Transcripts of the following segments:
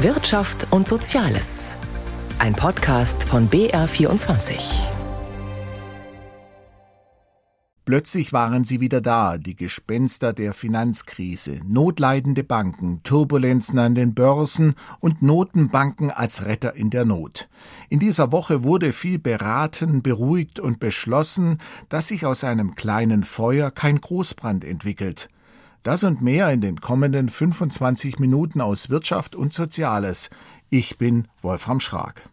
Wirtschaft und Soziales. Ein Podcast von BR24. Plötzlich waren sie wieder da, die Gespenster der Finanzkrise, notleidende Banken, Turbulenzen an den Börsen und Notenbanken als Retter in der Not. In dieser Woche wurde viel beraten, beruhigt und beschlossen, dass sich aus einem kleinen Feuer kein Großbrand entwickelt. Das und mehr in den kommenden 25 Minuten aus Wirtschaft und Soziales. Ich bin Wolfram Schrag.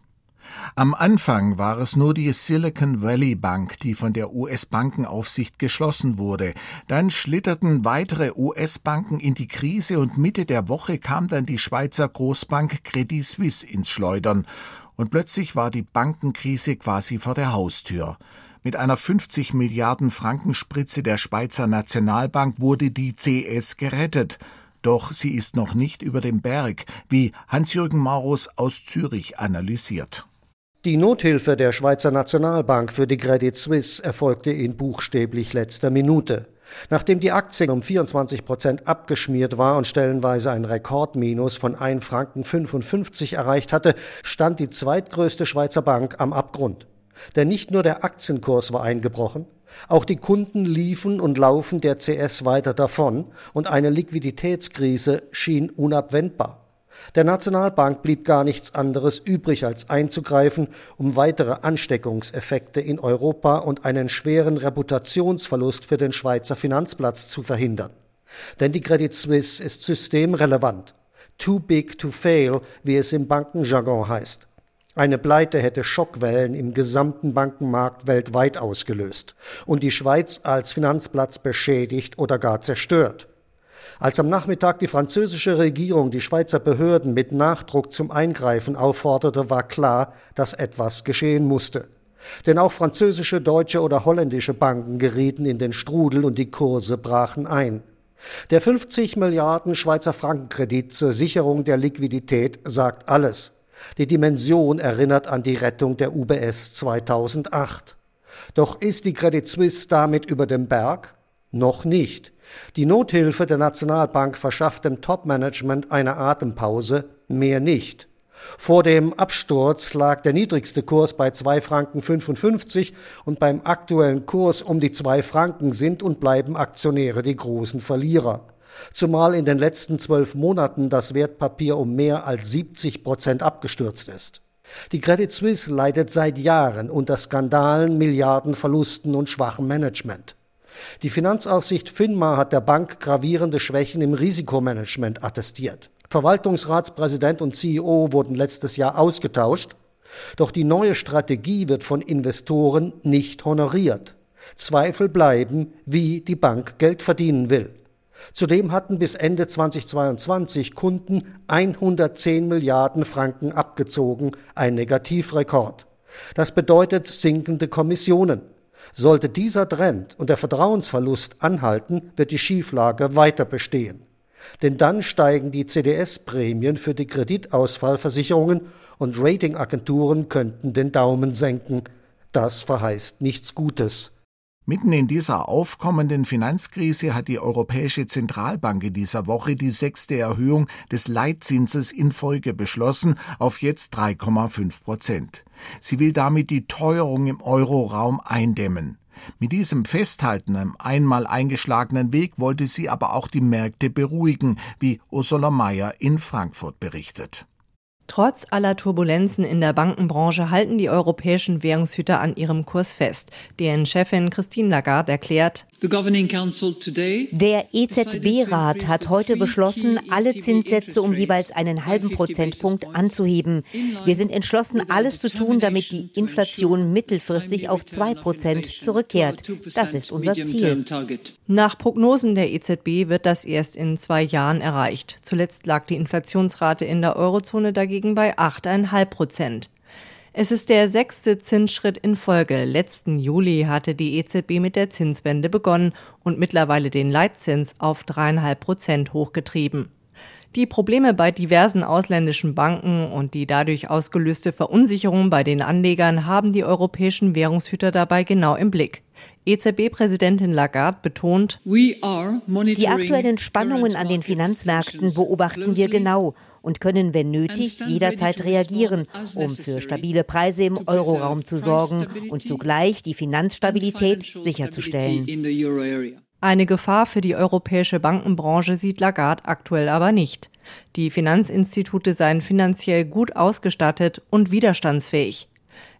Am Anfang war es nur die Silicon Valley Bank, die von der US-Bankenaufsicht geschlossen wurde. Dann schlitterten weitere US-Banken in die Krise und Mitte der Woche kam dann die Schweizer Großbank Credit Suisse ins Schleudern. Und plötzlich war die Bankenkrise quasi vor der Haustür. Mit einer 50 Milliarden Franken Spritze der Schweizer Nationalbank wurde die CS gerettet. Doch sie ist noch nicht über dem Berg, wie Hans-Jürgen Maurus aus Zürich analysiert. Die Nothilfe der Schweizer Nationalbank für die Credit Suisse erfolgte in buchstäblich letzter Minute. Nachdem die Aktie um 24 Prozent abgeschmiert war und stellenweise ein Rekordminus von 1 Franken 55 erreicht hatte, stand die zweitgrößte Schweizer Bank am Abgrund. Denn nicht nur der Aktienkurs war eingebrochen, auch die Kunden liefen und laufen der CS weiter davon und eine Liquiditätskrise schien unabwendbar. Der Nationalbank blieb gar nichts anderes übrig, als einzugreifen, um weitere Ansteckungseffekte in Europa und einen schweren Reputationsverlust für den Schweizer Finanzplatz zu verhindern. Denn die Credit Suisse ist systemrelevant. Too big to fail, wie es im Bankenjargon heißt. Eine Pleite hätte Schockwellen im gesamten Bankenmarkt weltweit ausgelöst und die Schweiz als Finanzplatz beschädigt oder gar zerstört. Als am Nachmittag die französische Regierung die Schweizer Behörden mit Nachdruck zum Eingreifen aufforderte, war klar, dass etwas geschehen musste. Denn auch französische, deutsche oder holländische Banken gerieten in den Strudel und die Kurse brachen ein. Der 50 Milliarden Schweizer Frankenkredit zur Sicherung der Liquidität sagt alles. Die Dimension erinnert an die Rettung der UBS 2008. Doch ist die Credit Suisse damit über dem Berg? Noch nicht. Die Nothilfe der Nationalbank verschafft dem Topmanagement eine Atempause, mehr nicht. Vor dem Absturz lag der niedrigste Kurs bei 2 Franken 55 und beim aktuellen Kurs um die 2 Franken sind und bleiben Aktionäre die großen Verlierer zumal in den letzten zwölf Monaten das Wertpapier um mehr als 70 Prozent abgestürzt ist. Die Credit Suisse leidet seit Jahren unter Skandalen, Milliardenverlusten und schwachem Management. Die Finanzaufsicht FINMA hat der Bank gravierende Schwächen im Risikomanagement attestiert. Verwaltungsratspräsident und CEO wurden letztes Jahr ausgetauscht, doch die neue Strategie wird von Investoren nicht honoriert. Zweifel bleiben, wie die Bank Geld verdienen will. Zudem hatten bis Ende 2022 Kunden 110 Milliarden Franken abgezogen, ein Negativrekord. Das bedeutet sinkende Kommissionen. Sollte dieser Trend und der Vertrauensverlust anhalten, wird die Schieflage weiter bestehen. Denn dann steigen die CDS-Prämien für die Kreditausfallversicherungen und Ratingagenturen könnten den Daumen senken. Das verheißt nichts Gutes. Mitten in dieser aufkommenden Finanzkrise hat die Europäische Zentralbank in dieser Woche die sechste Erhöhung des Leitzinses in Folge beschlossen auf jetzt 3,5 Prozent. Sie will damit die Teuerung im Euroraum eindämmen. Mit diesem Festhalten am einmal eingeschlagenen Weg wollte sie aber auch die Märkte beruhigen, wie Ursula Mayer in Frankfurt berichtet. Trotz aller Turbulenzen in der Bankenbranche halten die europäischen Währungshüter an ihrem Kurs fest. Deren Chefin Christine Lagarde erklärt, der EZB-Rat hat heute beschlossen, alle Zinssätze um jeweils einen halben Prozentpunkt anzuheben. Wir sind entschlossen, alles zu tun, damit die Inflation mittelfristig auf zwei Prozent zurückkehrt. Das ist unser Ziel. Nach Prognosen der EZB wird das erst in zwei Jahren erreicht. Zuletzt lag die Inflationsrate in der Eurozone dagegen bei 8,5 Prozent. Es ist der sechste Zinsschritt in Folge. Letzten Juli hatte die EZB mit der Zinswende begonnen und mittlerweile den Leitzins auf dreieinhalb Prozent hochgetrieben. Die Probleme bei diversen ausländischen Banken und die dadurch ausgelöste Verunsicherung bei den Anlegern haben die europäischen Währungshüter dabei genau im Blick. EZB-Präsidentin Lagarde betont, die aktuellen Spannungen an den Finanzmärkten beobachten wir genau und können, wenn nötig, jederzeit reagieren, um für stabile Preise im Euroraum zu sorgen und zugleich die Finanzstabilität sicherzustellen. Eine Gefahr für die europäische Bankenbranche sieht Lagarde aktuell aber nicht. Die Finanzinstitute seien finanziell gut ausgestattet und widerstandsfähig.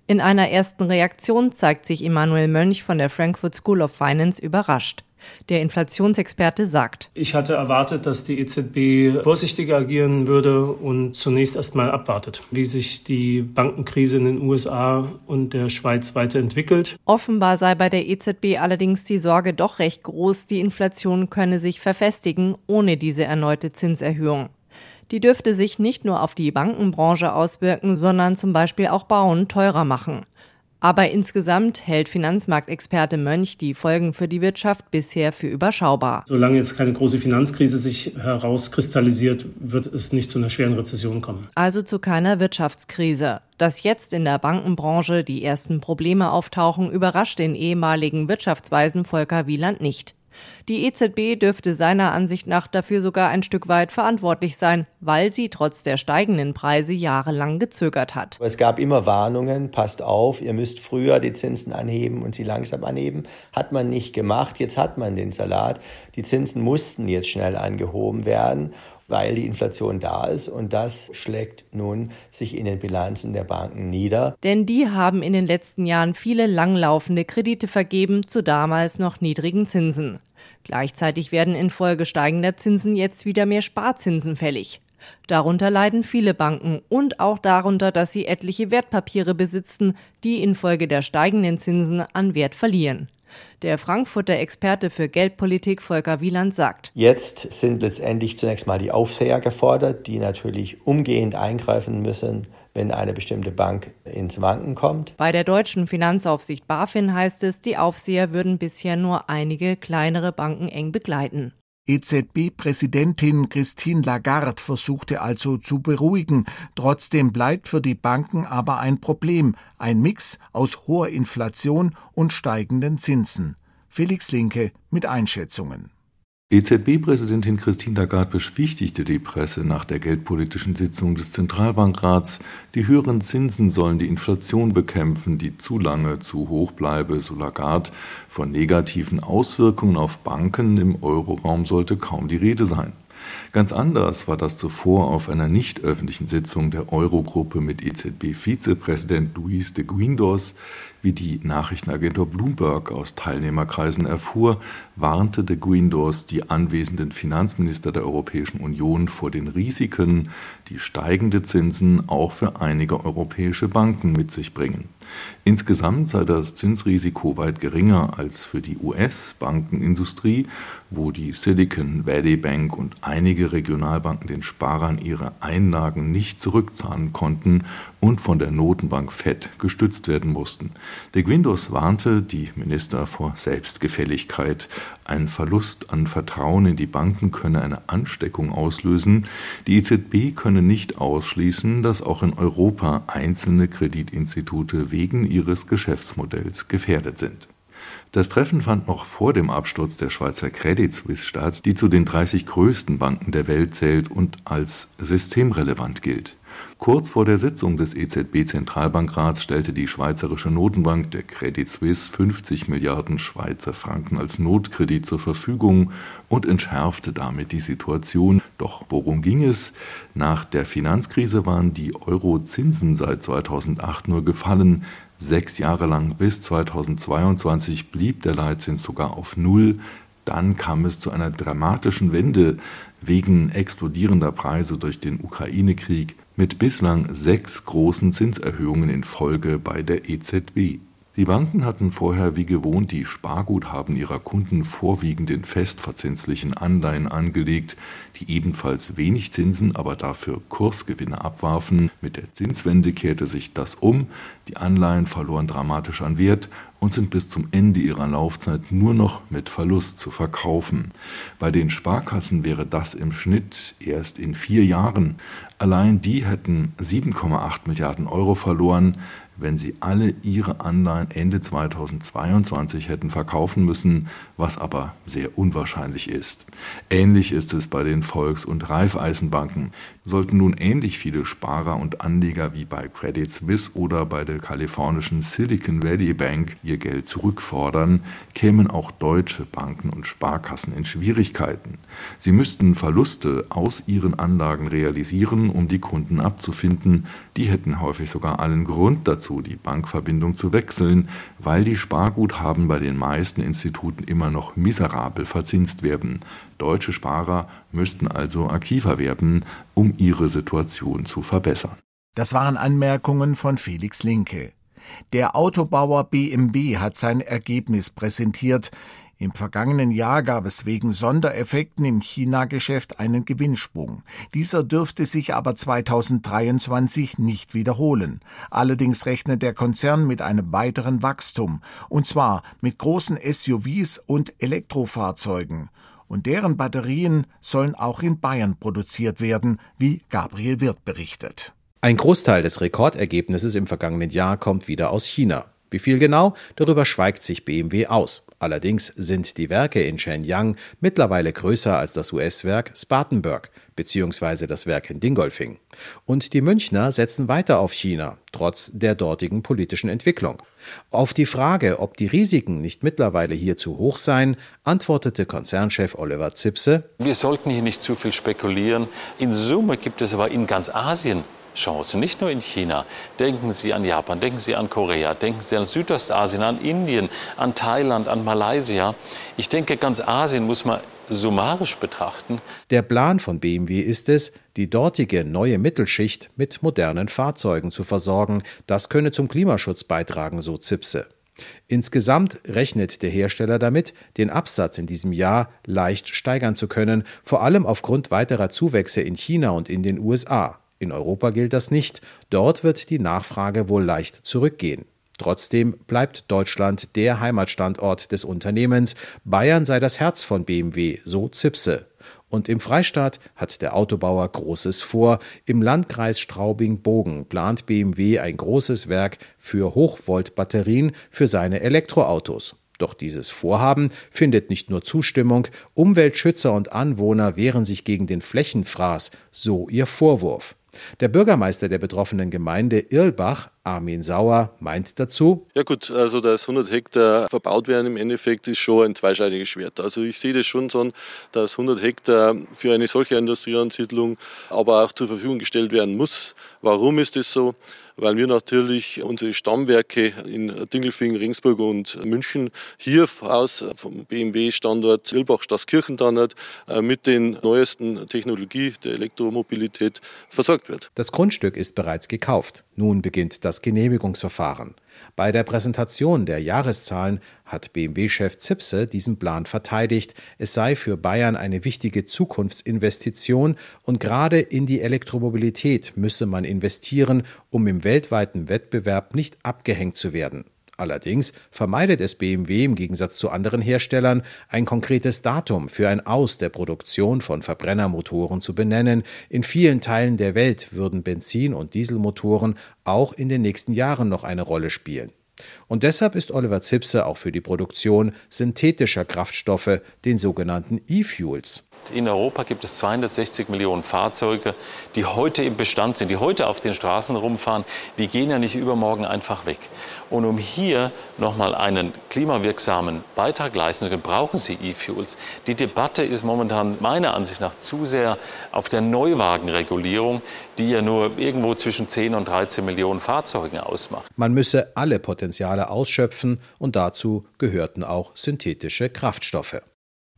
In einer ersten Reaktion zeigt sich Emanuel Mönch von der Frankfurt School of Finance überrascht. Der Inflationsexperte sagt, ich hatte erwartet, dass die EZB vorsichtiger agieren würde und zunächst erstmal abwartet, wie sich die Bankenkrise in den USA und der Schweiz weiterentwickelt. Offenbar sei bei der EZB allerdings die Sorge doch recht groß, die Inflation könne sich verfestigen ohne diese erneute Zinserhöhung. Die dürfte sich nicht nur auf die Bankenbranche auswirken, sondern zum Beispiel auch Bauen teurer machen. Aber insgesamt hält Finanzmarktexperte Mönch die Folgen für die Wirtschaft bisher für überschaubar. Solange jetzt keine große Finanzkrise sich herauskristallisiert, wird es nicht zu einer schweren Rezession kommen. Also zu keiner Wirtschaftskrise. Dass jetzt in der Bankenbranche die ersten Probleme auftauchen, überrascht den ehemaligen Wirtschaftsweisen Volker Wieland nicht. Die EZB dürfte seiner Ansicht nach dafür sogar ein Stück weit verantwortlich sein, weil sie trotz der steigenden Preise jahrelang gezögert hat. Es gab immer Warnungen, passt auf, ihr müsst früher die Zinsen anheben und sie langsam anheben. Hat man nicht gemacht, jetzt hat man den Salat. Die Zinsen mussten jetzt schnell angehoben werden weil die Inflation da ist und das schlägt nun sich in den Bilanzen der Banken nieder. Denn die haben in den letzten Jahren viele langlaufende Kredite vergeben zu damals noch niedrigen Zinsen. Gleichzeitig werden infolge steigender Zinsen jetzt wieder mehr Sparzinsen fällig. Darunter leiden viele Banken und auch darunter, dass sie etliche Wertpapiere besitzen, die infolge der steigenden Zinsen an Wert verlieren. Der Frankfurter Experte für Geldpolitik Volker Wieland sagt, Jetzt sind letztendlich zunächst mal die Aufseher gefordert, die natürlich umgehend eingreifen müssen, wenn eine bestimmte Bank ins Wanken kommt. Bei der deutschen Finanzaufsicht BaFin heißt es, die Aufseher würden bisher nur einige kleinere Banken eng begleiten. EZB-Präsidentin Christine Lagarde versuchte also zu beruhigen. Trotzdem bleibt für die Banken aber ein Problem, ein Mix aus hoher Inflation und steigenden Zinsen. Felix Linke mit Einschätzungen. EZB-Präsidentin Christine Lagarde beschwichtigte die Presse nach der geldpolitischen Sitzung des Zentralbankrats, die höheren Zinsen sollen die Inflation bekämpfen, die zu lange zu hoch bleibe, so Lagarde. Von negativen Auswirkungen auf Banken im Euroraum sollte kaum die Rede sein. Ganz anders war das zuvor auf einer nicht öffentlichen Sitzung der Eurogruppe mit EZB-Vizepräsident Luis de Guindos, wie die Nachrichtenagentur Bloomberg aus Teilnehmerkreisen erfuhr, warnte de Guindos die anwesenden Finanzminister der Europäischen Union vor den Risiken, die steigende Zinsen auch für einige europäische Banken mit sich bringen. Insgesamt sei das Zinsrisiko weit geringer als für die US-Bankenindustrie, wo die Silicon Valley Bank und einige Regionalbanken den Sparern ihre Einlagen nicht zurückzahlen konnten und von der Notenbank Fed gestützt werden mussten. De Guindos warnte die Minister vor Selbstgefälligkeit. Ein Verlust an Vertrauen in die Banken könne eine Ansteckung auslösen. Die EZB könne nicht ausschließen, dass auch in Europa einzelne Kreditinstitute wegen ihres Geschäftsmodells gefährdet sind. Das Treffen fand noch vor dem Absturz der Schweizer Credit Suisse statt, die zu den 30 größten Banken der Welt zählt und als systemrelevant gilt. Kurz vor der Sitzung des EZB-Zentralbankrats stellte die Schweizerische Notenbank der Credit Suisse 50 Milliarden Schweizer Franken als Notkredit zur Verfügung und entschärfte damit die Situation. Doch worum ging es? Nach der Finanzkrise waren die Euro-Zinsen seit 2008 nur gefallen. Sechs Jahre lang bis 2022 blieb der Leitzins sogar auf Null. Dann kam es zu einer dramatischen Wende wegen explodierender Preise durch den Ukraine-Krieg mit bislang sechs großen Zinserhöhungen in Folge bei der EZB. Die Banken hatten vorher wie gewohnt die Sparguthaben ihrer Kunden vorwiegend in festverzinslichen Anleihen angelegt, die ebenfalls wenig Zinsen, aber dafür Kursgewinne abwarfen. Mit der Zinswende kehrte sich das um, die Anleihen verloren dramatisch an Wert und sind bis zum Ende ihrer Laufzeit nur noch mit Verlust zu verkaufen. Bei den Sparkassen wäre das im Schnitt erst in vier Jahren. Allein die hätten 7,8 Milliarden Euro verloren, wenn sie alle ihre Anleihen Ende 2022 hätten verkaufen müssen, was aber sehr unwahrscheinlich ist. Ähnlich ist es bei den Volks- und Raiffeisenbanken. Sollten nun ähnlich viele Sparer und Anleger wie bei Credit Suisse oder bei der kalifornischen Silicon Valley Bank ihr Geld zurückfordern, kämen auch deutsche Banken und Sparkassen in Schwierigkeiten. Sie müssten Verluste aus ihren Anlagen realisieren, um die Kunden abzufinden. Die hätten häufig sogar allen Grund dazu, die Bankverbindung zu wechseln, weil die Sparguthaben bei den meisten Instituten immer noch miserabel verzinst werden. Deutsche Sparer müssten also aktiver werden, um ihre Situation zu verbessern. Das waren Anmerkungen von Felix Linke. Der Autobauer BMW hat sein Ergebnis präsentiert. Im vergangenen Jahr gab es wegen Sondereffekten im China-Geschäft einen Gewinnsprung. Dieser dürfte sich aber 2023 nicht wiederholen. Allerdings rechnet der Konzern mit einem weiteren Wachstum, und zwar mit großen SUVs und Elektrofahrzeugen. Und deren Batterien sollen auch in Bayern produziert werden, wie Gabriel Wirth berichtet. Ein Großteil des Rekordergebnisses im vergangenen Jahr kommt wieder aus China. Wie viel genau? Darüber schweigt sich BMW aus. Allerdings sind die Werke in Shenyang mittlerweile größer als das US-Werk Spartanburg bzw. das Werk in Dingolfing. Und die Münchner setzen weiter auf China, trotz der dortigen politischen Entwicklung. Auf die Frage, ob die Risiken nicht mittlerweile hier zu hoch seien, antwortete Konzernchef Oliver Zipse: Wir sollten hier nicht zu viel spekulieren. In Summe gibt es aber in ganz Asien Chancen, nicht nur in China. Denken Sie an Japan, denken Sie an Korea, denken Sie an Südostasien, an Indien, an Thailand, an Malaysia. Ich denke, ganz Asien muss man summarisch betrachten. Der Plan von BMW ist es, die dortige neue Mittelschicht mit modernen Fahrzeugen zu versorgen. Das könne zum Klimaschutz beitragen, so Zipse. Insgesamt rechnet der Hersteller damit, den Absatz in diesem Jahr leicht steigern zu können, vor allem aufgrund weiterer Zuwächse in China und in den USA. In Europa gilt das nicht, dort wird die Nachfrage wohl leicht zurückgehen. Trotzdem bleibt Deutschland der Heimatstandort des Unternehmens, Bayern sei das Herz von BMW, so Zipse. Und im Freistaat hat der Autobauer Großes vor. Im Landkreis Straubing-Bogen plant BMW ein großes Werk für Hochvolt-Batterien für seine Elektroautos. Doch dieses Vorhaben findet nicht nur Zustimmung, Umweltschützer und Anwohner wehren sich gegen den Flächenfraß, so ihr Vorwurf. Der Bürgermeister der betroffenen Gemeinde Irlbach, Armin Sauer, meint dazu. Ja gut, also dass 100 Hektar verbaut werden im Endeffekt ist schon ein zweischneidiges Schwert. Also ich sehe das schon so, dass 100 Hektar für eine solche Industrieansiedlung aber auch zur Verfügung gestellt werden muss. Warum ist das so? Weil wir natürlich unsere Stammwerke in Dingelfing, Regensburg und München hier aus vom BMW-Standort Ilbach-Staskirchen dann äh, mit den neuesten Technologie der Elektromobilität versorgt wird. Das Grundstück ist bereits gekauft. Nun beginnt das Genehmigungsverfahren. Bei der Präsentation der Jahreszahlen hat BMW-Chef Zipse diesen Plan verteidigt. Es sei für Bayern eine wichtige Zukunftsinvestition und gerade in die Elektromobilität müsse man investieren, um im weltweiten Wettbewerb nicht abgehängt zu werden. Allerdings vermeidet es BMW im Gegensatz zu anderen Herstellern, ein konkretes Datum für ein Aus der Produktion von Verbrennermotoren zu benennen. In vielen Teilen der Welt würden Benzin- und Dieselmotoren auch in den nächsten Jahren noch eine Rolle spielen. Und deshalb ist Oliver Zipse auch für die Produktion synthetischer Kraftstoffe, den sogenannten E-Fuels, in Europa gibt es 260 Millionen Fahrzeuge, die heute im Bestand sind, die heute auf den Straßen rumfahren. Die gehen ja nicht übermorgen einfach weg. Und um hier nochmal einen klimawirksamen Beitrag leisten zu können, brauchen Sie E-Fuels. Die Debatte ist momentan meiner Ansicht nach zu sehr auf der Neuwagenregulierung, die ja nur irgendwo zwischen 10 und 13 Millionen Fahrzeugen ausmacht. Man müsse alle Potenziale ausschöpfen und dazu gehörten auch synthetische Kraftstoffe.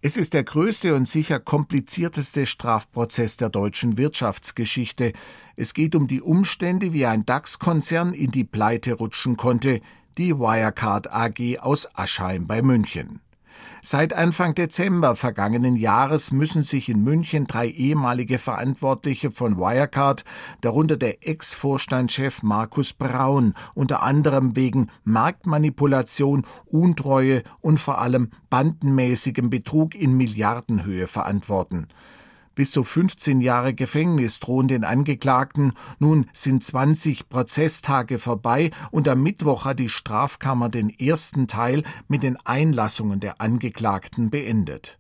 Es ist der größte und sicher komplizierteste Strafprozess der deutschen Wirtschaftsgeschichte. Es geht um die Umstände, wie ein DAX-Konzern in die Pleite rutschen konnte, die Wirecard AG aus Aschheim bei München. Seit Anfang Dezember vergangenen Jahres müssen sich in München drei ehemalige Verantwortliche von Wirecard, darunter der Ex-Vorstandschef Markus Braun, unter anderem wegen Marktmanipulation, Untreue und vor allem bandenmäßigem Betrug in Milliardenhöhe verantworten. Bis zu 15 Jahre Gefängnis drohen den Angeklagten. Nun sind 20 Prozesstage vorbei und am Mittwoch hat die Strafkammer den ersten Teil mit den Einlassungen der Angeklagten beendet.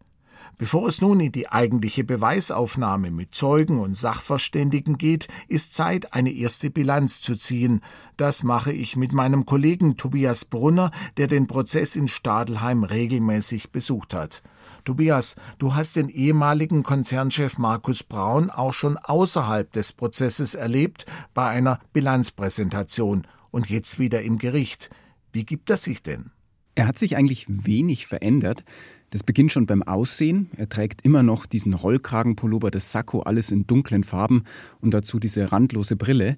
Bevor es nun in die eigentliche Beweisaufnahme mit Zeugen und Sachverständigen geht, ist Zeit, eine erste Bilanz zu ziehen. Das mache ich mit meinem Kollegen Tobias Brunner, der den Prozess in Stadelheim regelmäßig besucht hat. Tobias, du hast den ehemaligen Konzernchef Markus Braun auch schon außerhalb des Prozesses erlebt, bei einer Bilanzpräsentation und jetzt wieder im Gericht. Wie gibt das sich denn? Er hat sich eigentlich wenig verändert. Das beginnt schon beim Aussehen. Er trägt immer noch diesen Rollkragenpullover, das Sakko, alles in dunklen Farben und dazu diese randlose Brille.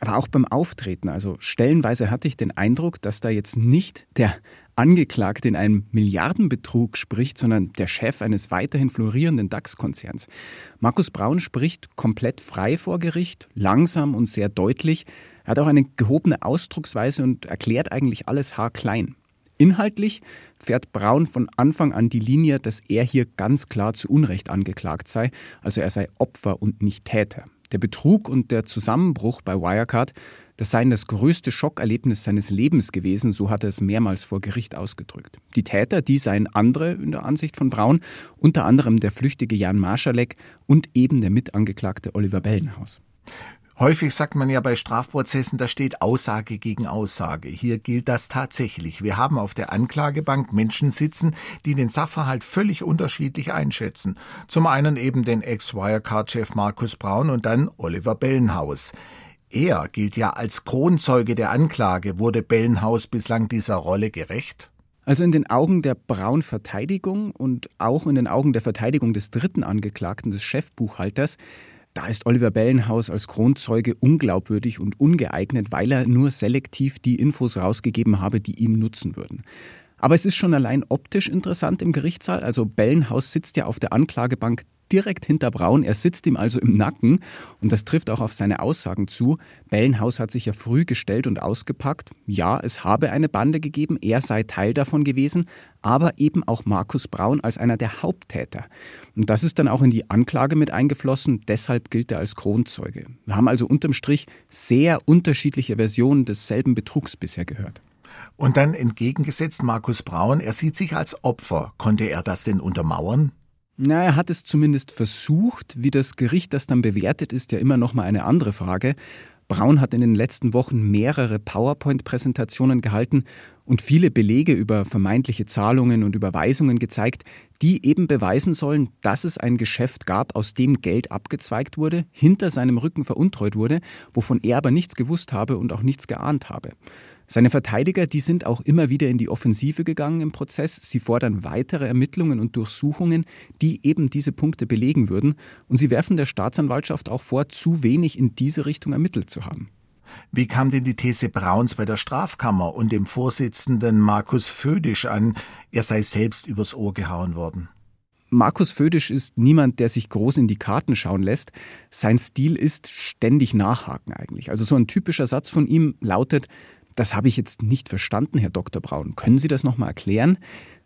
Aber auch beim Auftreten, also stellenweise hatte ich den Eindruck, dass da jetzt nicht der Angeklagte in einem Milliardenbetrug spricht, sondern der Chef eines weiterhin florierenden DAX-Konzerns. Markus Braun spricht komplett frei vor Gericht, langsam und sehr deutlich. Er hat auch eine gehobene Ausdrucksweise und erklärt eigentlich alles haarklein. Inhaltlich fährt Braun von Anfang an die Linie, dass er hier ganz klar zu Unrecht angeklagt sei, also er sei Opfer und nicht Täter. Der Betrug und der Zusammenbruch bei Wirecard, das seien das größte Schockerlebnis seines Lebens gewesen, so hat er es mehrmals vor Gericht ausgedrückt. Die Täter, die seien andere in der Ansicht von Braun, unter anderem der flüchtige Jan Marschalek und eben der Mitangeklagte Oliver Bellenhaus. Häufig sagt man ja bei Strafprozessen, da steht Aussage gegen Aussage. Hier gilt das tatsächlich. Wir haben auf der Anklagebank Menschen sitzen, die den Sachverhalt völlig unterschiedlich einschätzen. Zum einen eben den Ex-Wirecard-Chef Markus Braun und dann Oliver Bellenhaus. Er gilt ja als Kronzeuge der Anklage. Wurde Bellenhaus bislang dieser Rolle gerecht? Also in den Augen der Braun-Verteidigung und auch in den Augen der Verteidigung des dritten Angeklagten, des Chefbuchhalters, da ist Oliver Bellenhaus als Kronzeuge unglaubwürdig und ungeeignet, weil er nur selektiv die Infos rausgegeben habe, die ihm nutzen würden. Aber es ist schon allein optisch interessant im Gerichtssaal. Also Bellenhaus sitzt ja auf der Anklagebank direkt hinter Braun. Er sitzt ihm also im Nacken und das trifft auch auf seine Aussagen zu. Bellenhaus hat sich ja früh gestellt und ausgepackt. Ja, es habe eine Bande gegeben, er sei Teil davon gewesen, aber eben auch Markus Braun als einer der Haupttäter. Und das ist dann auch in die Anklage mit eingeflossen, deshalb gilt er als Kronzeuge. Wir haben also unterm Strich sehr unterschiedliche Versionen desselben Betrugs bisher gehört. Und dann entgegengesetzt Markus Braun, er sieht sich als Opfer. Konnte er das denn untermauern? Na, er hat es zumindest versucht. Wie das Gericht das dann bewertet, ist ja immer noch mal eine andere Frage. Braun hat in den letzten Wochen mehrere PowerPoint-Präsentationen gehalten und viele Belege über vermeintliche Zahlungen und Überweisungen gezeigt, die eben beweisen sollen, dass es ein Geschäft gab, aus dem Geld abgezweigt wurde, hinter seinem Rücken veruntreut wurde, wovon er aber nichts gewusst habe und auch nichts geahnt habe. Seine Verteidiger, die sind auch immer wieder in die Offensive gegangen im Prozess. Sie fordern weitere Ermittlungen und Durchsuchungen, die eben diese Punkte belegen würden. Und sie werfen der Staatsanwaltschaft auch vor, zu wenig in diese Richtung ermittelt zu haben. Wie kam denn die These Brauns bei der Strafkammer und dem Vorsitzenden Markus Födisch an, er sei selbst übers Ohr gehauen worden? Markus Födisch ist niemand, der sich groß in die Karten schauen lässt. Sein Stil ist ständig nachhaken eigentlich. Also so ein typischer Satz von ihm lautet, das habe ich jetzt nicht verstanden, Herr Dr. Braun. Können Sie das nochmal erklären?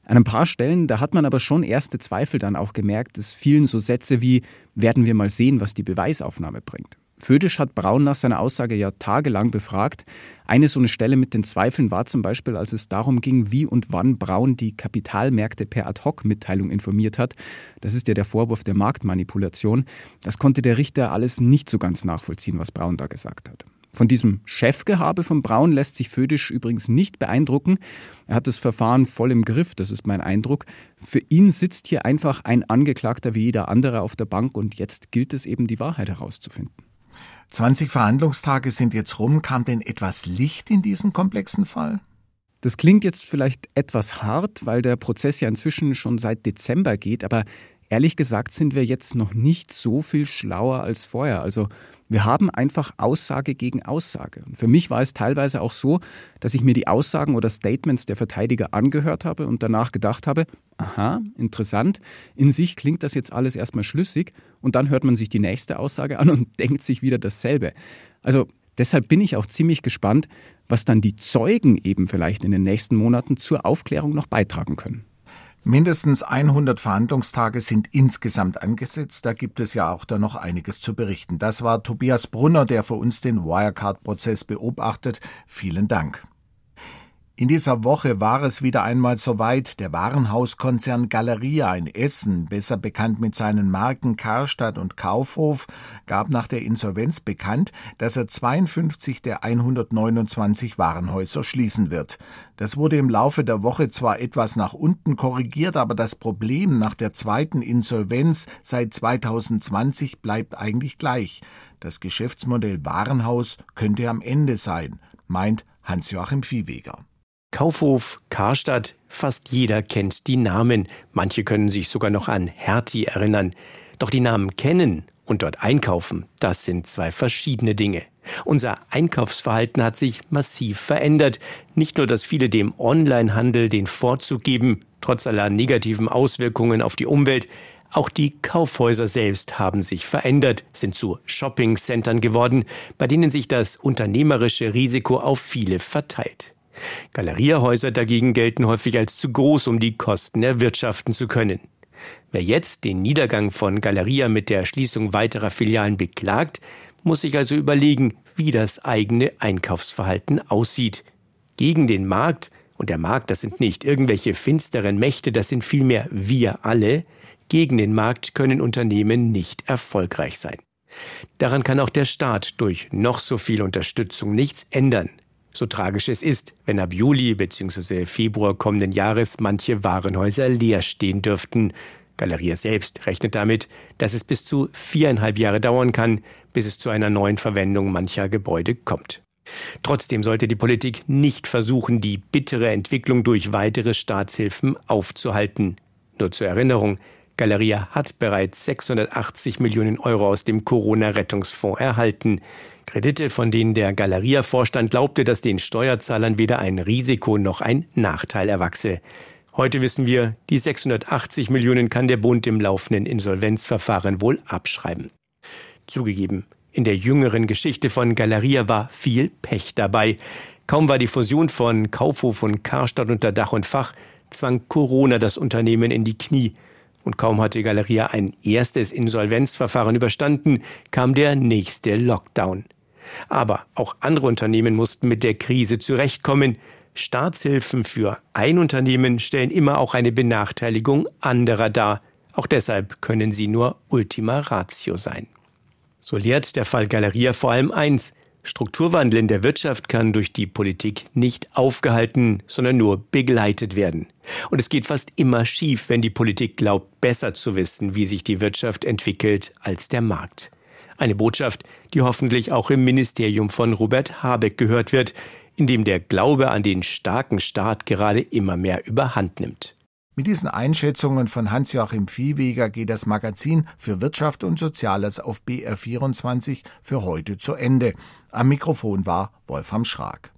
An ein paar Stellen, da hat man aber schon erste Zweifel dann auch gemerkt. Es fielen so Sätze wie, werden wir mal sehen, was die Beweisaufnahme bringt. Födisch hat Braun nach seiner Aussage ja tagelang befragt. Eine so eine Stelle mit den Zweifeln war zum Beispiel, als es darum ging, wie und wann Braun die Kapitalmärkte per Ad-Hoc-Mitteilung informiert hat. Das ist ja der Vorwurf der Marktmanipulation. Das konnte der Richter alles nicht so ganz nachvollziehen, was Braun da gesagt hat. Von diesem Chefgehabe von Braun lässt sich Födisch übrigens nicht beeindrucken. Er hat das Verfahren voll im Griff, das ist mein Eindruck. Für ihn sitzt hier einfach ein Angeklagter wie jeder andere auf der Bank und jetzt gilt es eben, die Wahrheit herauszufinden. 20 Verhandlungstage sind jetzt rum. Kam denn etwas Licht in diesen komplexen Fall? Das klingt jetzt vielleicht etwas hart, weil der Prozess ja inzwischen schon seit Dezember geht, aber ehrlich gesagt sind wir jetzt noch nicht so viel schlauer als vorher. Also wir haben einfach Aussage gegen Aussage. Und für mich war es teilweise auch so, dass ich mir die Aussagen oder Statements der Verteidiger angehört habe und danach gedacht habe, aha, interessant, in sich klingt das jetzt alles erstmal schlüssig und dann hört man sich die nächste Aussage an und denkt sich wieder dasselbe. Also deshalb bin ich auch ziemlich gespannt, was dann die Zeugen eben vielleicht in den nächsten Monaten zur Aufklärung noch beitragen können. Mindestens 100 Verhandlungstage sind insgesamt angesetzt. Da gibt es ja auch da noch einiges zu berichten. Das war Tobias Brunner, der für uns den Wirecard-Prozess beobachtet. Vielen Dank. In dieser Woche war es wieder einmal soweit. Der Warenhauskonzern Galeria in Essen, besser bekannt mit seinen Marken Karstadt und Kaufhof, gab nach der Insolvenz bekannt, dass er 52 der 129 Warenhäuser schließen wird. Das wurde im Laufe der Woche zwar etwas nach unten korrigiert, aber das Problem nach der zweiten Insolvenz seit 2020 bleibt eigentlich gleich. Das Geschäftsmodell Warenhaus könnte am Ende sein, meint Hans-Joachim Viehweger. Kaufhof, Karstadt, fast jeder kennt die Namen. Manche können sich sogar noch an Hertie erinnern. Doch die Namen kennen und dort einkaufen, das sind zwei verschiedene Dinge. Unser Einkaufsverhalten hat sich massiv verändert. Nicht nur, dass viele dem Onlinehandel den Vorzug geben, trotz aller negativen Auswirkungen auf die Umwelt, auch die Kaufhäuser selbst haben sich verändert, sind zu Shoppingcentern geworden, bei denen sich das unternehmerische Risiko auf viele verteilt. Galeriehäuser dagegen gelten häufig als zu groß, um die Kosten erwirtschaften zu können. Wer jetzt den Niedergang von Galeria mit der Schließung weiterer Filialen beklagt, muss sich also überlegen, wie das eigene Einkaufsverhalten aussieht. Gegen den Markt, und der Markt, das sind nicht irgendwelche finsteren Mächte, das sind vielmehr wir alle, gegen den Markt können Unternehmen nicht erfolgreich sein. Daran kann auch der Staat durch noch so viel Unterstützung nichts ändern. So tragisch es ist, wenn ab Juli bzw. Februar kommenden Jahres manche Warenhäuser leer stehen dürften. Galeria selbst rechnet damit, dass es bis zu viereinhalb Jahre dauern kann, bis es zu einer neuen Verwendung mancher Gebäude kommt. Trotzdem sollte die Politik nicht versuchen, die bittere Entwicklung durch weitere Staatshilfen aufzuhalten. Nur zur Erinnerung, Galeria hat bereits 680 Millionen Euro aus dem Corona-Rettungsfonds erhalten. Kredite, von denen der Galeria-Vorstand glaubte, dass den Steuerzahlern weder ein Risiko noch ein Nachteil erwachse. Heute wissen wir, die 680 Millionen kann der Bund im laufenden Insolvenzverfahren wohl abschreiben. Zugegeben, in der jüngeren Geschichte von Galeria war viel Pech dabei. Kaum war die Fusion von Kaufhof und Karstadt unter Dach und Fach, zwang Corona das Unternehmen in die Knie. Und kaum hatte Galeria ein erstes Insolvenzverfahren überstanden, kam der nächste Lockdown. Aber auch andere Unternehmen mussten mit der Krise zurechtkommen. Staatshilfen für ein Unternehmen stellen immer auch eine Benachteiligung anderer dar. Auch deshalb können sie nur Ultima Ratio sein. So lehrt der Fall Galeria vor allem eins. Strukturwandel in der Wirtschaft kann durch die Politik nicht aufgehalten, sondern nur begleitet werden. Und es geht fast immer schief, wenn die Politik glaubt, besser zu wissen, wie sich die Wirtschaft entwickelt, als der Markt. Eine Botschaft, die hoffentlich auch im Ministerium von Robert Habeck gehört wird, in dem der Glaube an den starken Staat gerade immer mehr überhand nimmt. Mit diesen Einschätzungen von Hans-Joachim Viehweger geht das Magazin für Wirtschaft und Soziales auf BR24 für heute zu Ende. Am Mikrofon war Wolfram Schrag.